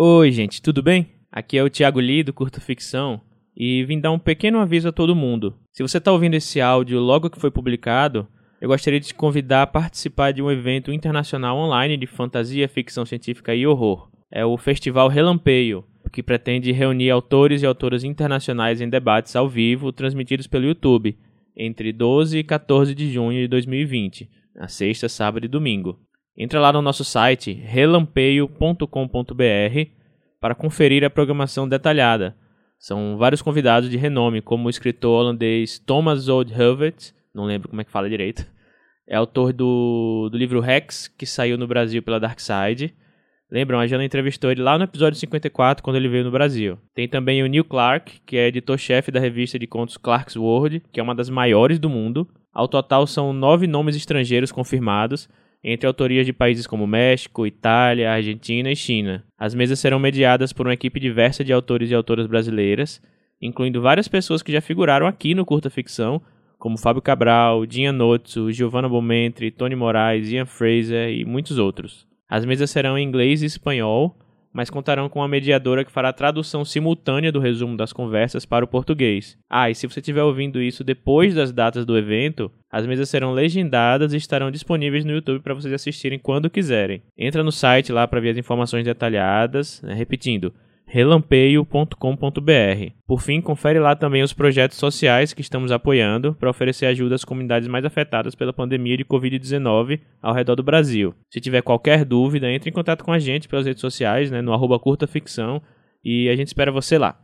Oi, gente, tudo bem? Aqui é o Thiago Lee do Curto Ficção e vim dar um pequeno aviso a todo mundo. Se você está ouvindo esse áudio logo que foi publicado, eu gostaria de te convidar a participar de um evento internacional online de fantasia, ficção científica e horror. É o Festival Relampeio, que pretende reunir autores e autoras internacionais em debates ao vivo transmitidos pelo YouTube entre 12 e 14 de junho de 2020, na sexta, sábado e domingo. Entra lá no nosso site relampeio.com.br para conferir a programação detalhada. São vários convidados de renome, como o escritor holandês Thomas Oldhoved, não lembro como é que fala direito. É autor do, do livro Rex, que saiu no Brasil pela Dark Side. Lembram, a Jana entrevistou ele lá no episódio 54, quando ele veio no Brasil. Tem também o Neil Clark, que é editor-chefe da revista de contos Clark's World, que é uma das maiores do mundo. Ao total, são nove nomes estrangeiros confirmados, entre autorias de países como México, Itália, Argentina e China. As mesas serão mediadas por uma equipe diversa de autores e autoras brasileiras, incluindo várias pessoas que já figuraram aqui no Curta Ficção, como Fábio Cabral, Dinha Notso, Giovanna Bomentri, Tony Moraes, Ian Fraser e muitos outros. As mesas serão em inglês e espanhol, mas contarão com uma mediadora que fará a tradução simultânea do resumo das conversas para o português. Ah, e se você estiver ouvindo isso depois das datas do evento, as mesas serão legendadas e estarão disponíveis no YouTube para vocês assistirem quando quiserem. Entra no site lá para ver as informações detalhadas, né? repetindo relampeio.com.br. Por fim, confere lá também os projetos sociais que estamos apoiando para oferecer ajuda às comunidades mais afetadas pela pandemia de Covid-19 ao redor do Brasil. Se tiver qualquer dúvida, entre em contato com a gente pelas redes sociais, né, no arroba curta ficção, e a gente espera você lá.